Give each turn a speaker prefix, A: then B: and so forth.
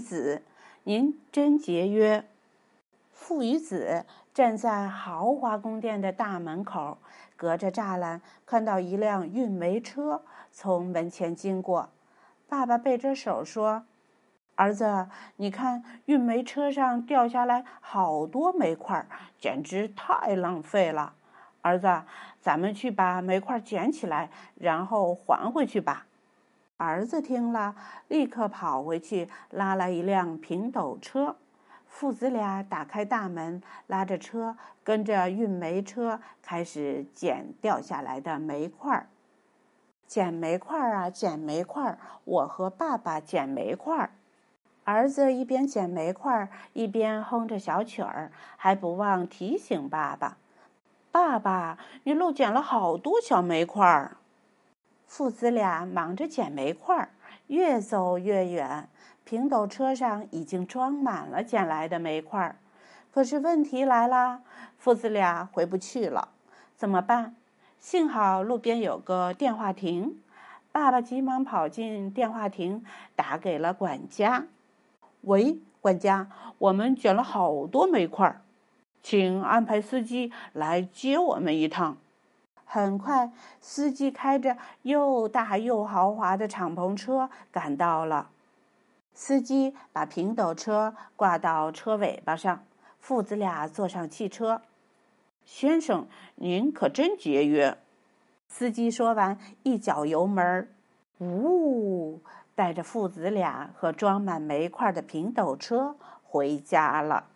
A: 子，您真节约。”父与子站在豪华宫殿的大门口，隔着栅栏看到一辆运煤车从门前经过。爸爸背着手说：“儿子，你看，运煤车上掉下来好多煤块，简直太浪费了。儿子，咱们去把煤块捡起来，然后还回去吧。”儿子听了，立刻跑回去拉来一辆平斗车。父子俩打开大门，拉着车，跟着运煤车开始捡掉下来的煤块儿。捡煤块儿啊，捡煤块儿！我和爸爸捡煤块儿。儿子一边捡煤块儿，一边哼着小曲儿，还不忘提醒爸爸：“爸爸，你漏捡了好多小煤块儿。”父子俩忙着捡煤块儿，越走越远。平斗车上已经装满了捡来的煤块儿，可是问题来了，父子俩回不去了，怎么办？幸好路边有个电话亭，爸爸急忙跑进电话亭，打给了管家。喂，管家，我们捡了好多煤块儿，请安排司机来接我们一趟。很快，司机开着又大又豪华的敞篷车赶到了。司机把平斗车挂到车尾巴上，父子俩坐上汽车。先生，您可真节约。司机说完，一脚油门，呜，带着父子俩和装满煤块的平斗车回家了。